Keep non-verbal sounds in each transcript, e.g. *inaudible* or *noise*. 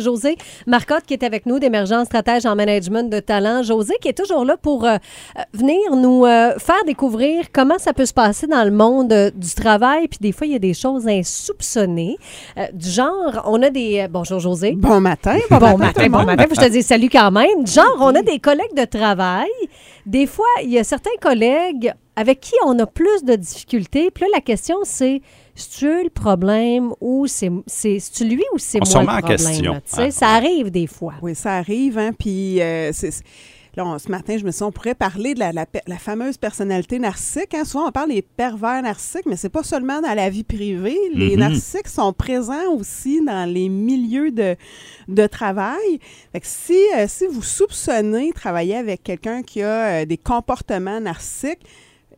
José Marcotte qui est avec nous, d'émergence stratège en management de talent. José qui est toujours là pour euh, venir nous euh, faire découvrir comment ça peut se passer dans le monde euh, du travail. Puis des fois, il y a des choses insoupçonnées. Du genre, on a des... bonjour José. Bon matin. Bon, tout matin, bon matin. Faut que je te dise salut quand même. Genre, on a des collègues de travail. Des fois, il y a certains collègues avec qui on a plus de difficultés. Puis là, la question, c'est c'est-tu le problème ou c'est c'est c'est-tu lui ou c'est On moi se le remet en problème? question. là? Ah. ça arrive des fois. Oui, ça arrive, hein, puis euh, c'est... Là, on- ce matin, je me suis dit, on pourrait parler de la, la pe- la fameuse personnalité narcissique. Hein? Souvent, on parle des pervers narcissiques, mais c'est pas seulement dans la vie privée. Les Mhm. narcissiques sont présents aussi dans les milieux de, de travail. Fait que si, euh, si vous soupçonnez travailler avec quelqu'un qui a euh, des comportements narcissiques,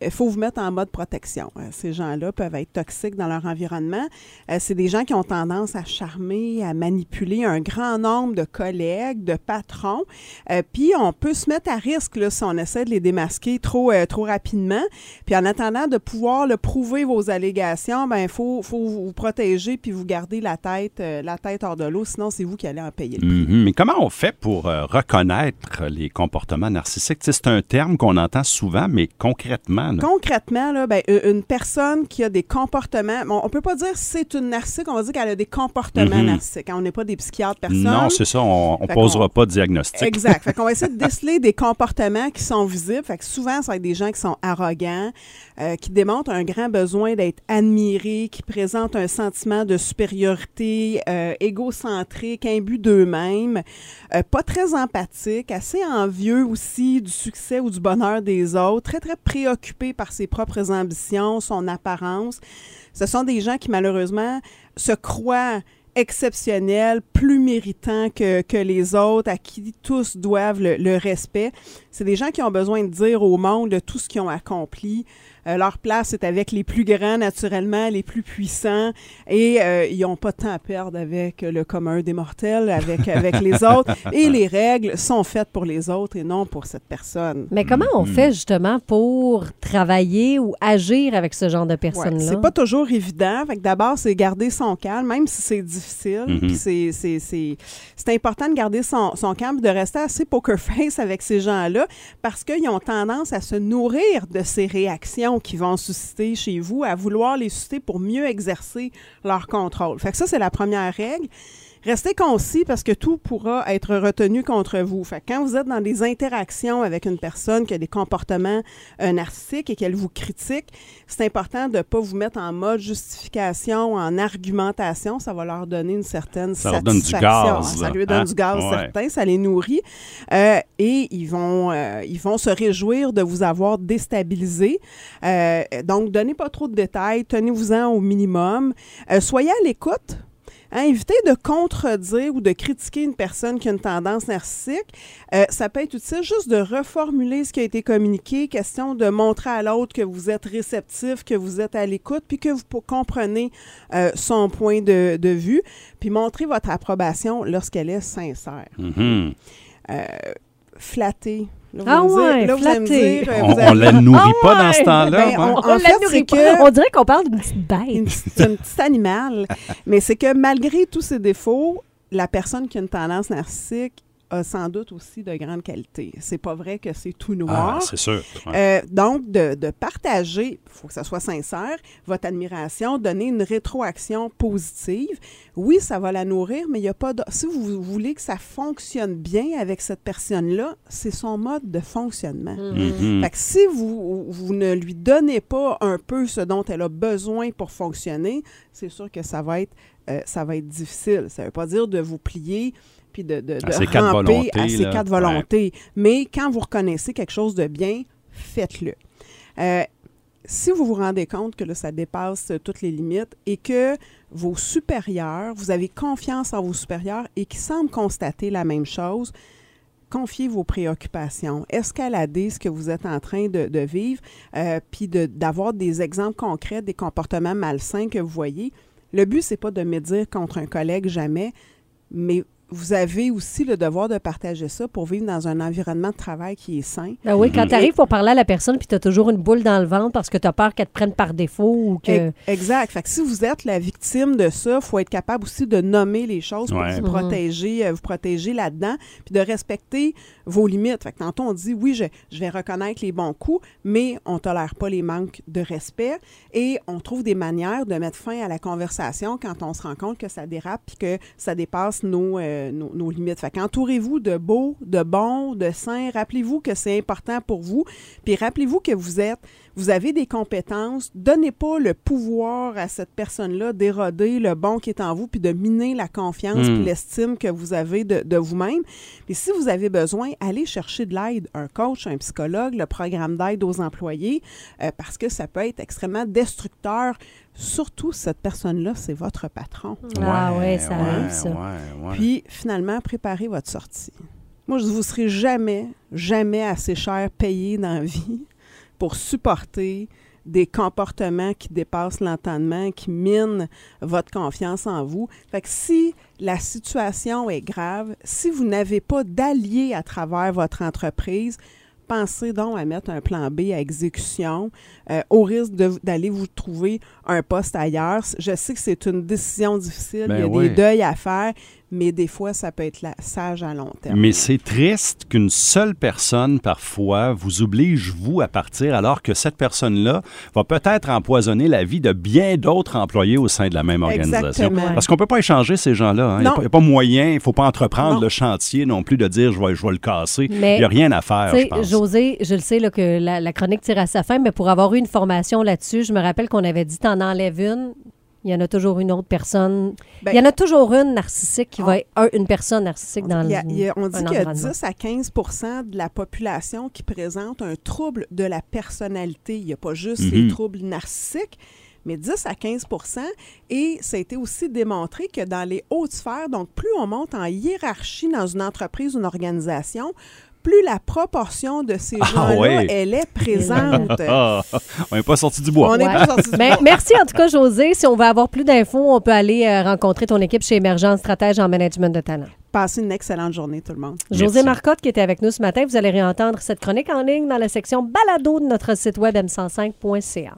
il faut vous mettre en mode protection. Euh, Ces gens-là peuvent être toxiques dans leur environnement. Euh, c'est des gens qui ont tendance à charmer, à manipuler un grand nombre de collègues, de patrons. Euh, puis on peut se mettre à risque si on essaie de les démasquer trop, euh, trop rapidement. Puis en attendant de pouvoir le prouver vos allégations, ben il faut, faut vous protéger puis vous garder la tête, euh, la tête hors de l'eau. Sinon, c'est vous qui allez en payer le prix. Mhm. Mais comment on fait pour euh, reconnaître les comportements narcissiques? C'est un terme qu'on entend souvent, mais concrètement, là, Concrètement, là, ben, une personne qui a des comportements, bon, on peut pas dire c'est une narcissique, on va dire qu'elle a des comportements Mhm. narcissiques. hein. On n'est pas des psychiatres, personne. non, c'est ça, on ne posera pas de diagnostic. Exact. Fait *laughs* qu'on va essayer de déceler des comportements qui sont visibles. Fait que souvent, ça va être des gens qui sont arrogants, euh, qui démontrent un grand besoin d'être admirés, qui présentent un sentiment de supériorité, euh, égocentrique, imbu d'eux-mêmes, euh, pas très empathique, assez envieux aussi du succès ou du bonheur des autres, très, très préoccupé par ses propres ambitions, son apparence. Ce sont des gens qui, malheureusement, se croient exceptionnels, plus méritants que, que les autres, à qui tous doivent le, le respect. C'est des gens qui ont besoin de dire au monde de tout ce qu'ils ont accompli. Euh, leur place est avec les plus grands, naturellement, les plus puissants, et euh, ils n'ont pas de temps à perdre avec le commun des mortels, avec, *laughs* avec les autres. Et les règles sont faites pour les autres et non pour cette personne. Mais comment on Mhm. fait justement pour travailler ou agir avec ce genre de Ouais, personnes-là? c'est pas toujours évident. D'abord, c'est garder son calme, même si c'est difficile. C'est, c'est, c'est important de garder son, son calme, de rester assez poker face avec ces gens-là, parce qu'ils ont tendance à se nourrir de ces réactions qui vont susciter chez vous, à vouloir les susciter pour mieux exercer leur contrôle. Fait que ça, c'est la première règle. Restez concis parce que tout pourra être retenu contre vous. Fait que quand vous êtes dans des interactions avec une personne qui a des comportements euh, narcissiques et qu'elle vous critique, c'est important de ne pas vous mettre en mode justification, en argumentation. Ça va leur donner une certaine Ça leur donne du satisfaction. gaz, Ça là, lui donne hein? du gaz Ouais. certain, ça les nourrit. Euh, et ils vont, euh, ils vont se réjouir de vous avoir déstabilisé. Donc, donnez pas trop de détails, tenez-vous-en au minimum. Soyez à l'écoute. Hein, évitez de contredire ou de critiquer une personne qui a une tendance narcissique. Euh, ça peut être utile juste de reformuler ce qui a été communiqué, question de montrer à l'autre que vous êtes réceptif, que vous êtes à l'écoute, puis que vous comprenez euh, son point de, de vue, puis montrer votre approbation lorsqu'elle est sincère. Mhm. Euh, flatter. Là, Ah me dire- ouais, là, dire, euh, On, allez- on la nourrit Ah pas dans ouais! ce temps-là. Ben, ouais. on- On en la fait, nourrit que- On dirait qu'on parle d'une petite bête. c'est un petit animal. Mais c'est que malgré tous ces défauts, la personne qui a une tendance narcissique a sans doute aussi de grandes qualités. C'est pas vrai que c'est tout Ah, noir. c'est sûr. ouais. Euh, donc, de, de partager, il faut que ça soit sincère, votre admiration, donner une rétroaction positive. Oui, ça va la nourrir, mais il n'y a pas de... Si vous voulez que ça fonctionne bien avec cette personne-là, c'est son mode de fonctionnement. Mhm. Fait que si vous, vous ne lui donnez pas un peu ce dont elle a besoin pour fonctionner, c'est sûr que ça va être, euh, ça va être difficile. Ça ne veut pas dire de vous plier puis de, de, À ses quatre volontés, à ses là. quatre volontés. Mais quand vous reconnaissez quelque chose de bien, faites-le. Euh, si vous vous rendez compte que là, ça dépasse toutes les limites et que vos supérieurs, vous avez confiance en vos supérieurs et qui semblent constater la même chose, confiez vos préoccupations. Escaladez ce que vous êtes en train de, de vivre, euh, puis de- d'avoir des exemples concrets des comportements malsains que vous voyez. Le but, c'est pas de médire contre un collègue jamais, mais vous avez aussi le devoir de partager ça pour vivre dans un environnement de travail qui est sain. Ben oui, quand Mhm. tu arrives pour parler à la personne puis tu as toujours une boule dans le ventre parce que tu as peur qu'elle te prenne par défaut ou que. Exact. Fait que si vous êtes la victime de ça, il faut être capable aussi de nommer les choses pour Ouais. vous protéger, euh, vous protéger là-dedans, puis de respecter vos limites. Fait que tantôt, on dit, oui, je, je vais reconnaître les bons coups, mais on tolère pas les manques de respect et on trouve des manières de mettre fin à la conversation quand on se rend compte que ça dérape puis que ça dépasse nos, euh, nos, nos limites. Fait qu'entourez-vous de beaux, de bons, de sains. Rappelez-vous que c'est important pour vous. Puis rappelez-vous que vous êtes, vous avez des compétences. Donnez pas le pouvoir à cette personne-là d'éroder le bon qui est en vous puis de miner la confiance Mm. puis l'estime que vous avez de, de vous-même. Puis si vous avez besoin, allez chercher de l'aide, un coach, un psychologue, le programme d'aide aux employés, euh, parce que ça peut être extrêmement destructeur. Surtout cette personne-là, c'est votre patron. Ah ouais, ça arrive, ça. ouais, ouais. Puis, finalement, préparez votre sortie. Moi, je vous serai jamais, jamais assez cher payé dans la vie pour supporter des comportements qui dépassent l'entendement, qui minent votre confiance en vous. Fait que si la situation est grave, si vous n'avez pas d'alliés à travers votre entreprise, pensez donc à mettre un plan B à exécution euh, au risque d'aller vous trouver un poste ailleurs. Je sais que c'est une décision difficile, Ben il y a oui. des deuils à faire, mais des fois, ça peut être la, sage à long terme. Mais c'est triste qu'une seule personne, parfois, vous oblige, vous, à partir, alors que cette personne-là va peut-être empoisonner la vie de bien d'autres employés au sein de la même organisation. Exactement. Parce qu'on ne peut pas échanger ces gens-là. hein. Il n'y a, Non. pas- il y a pas moyen, il ne faut pas entreprendre Non. le chantier non plus de dire je vais, je vais le casser. Mais, il n'y a rien à faire, je pense. José, je le sais là, que la, la chronique tire à sa fin, mais pour avoir eu une formation là-dessus, je me rappelle qu'on avait dit t'en enlèves une, il y en a toujours une autre personne. Ben, il y en a toujours une narcissique qui on- va être un- une personne narcissique dans Il y a- le a- on dit qu'il y a environnement. 10 à 15% de la population qui présente un trouble de la personnalité. Il n'y a pas juste Mhm. les troubles narcissiques, mais 10 à 15% Et ça a été aussi démontré que dans les hautes sphères, donc plus on monte en hiérarchie dans une entreprise ou une organisation, plus la proportion de ces Ah gens-là, ouais. elle est présente. *laughs* On n'est pas sorti du bois. on n'est Ouais. pas sorti du Ben, bois. merci en tout cas, José. Si on veut avoir plus d'infos, on peut aller euh, rencontrer ton équipe chez Émergence Stratège en management de talent. Passez une excellente journée, tout le monde. José Merci. Marcotte qui était avec nous ce matin, vous allez réentendre cette chronique en ligne dans la section balado de notre site web m105.ca.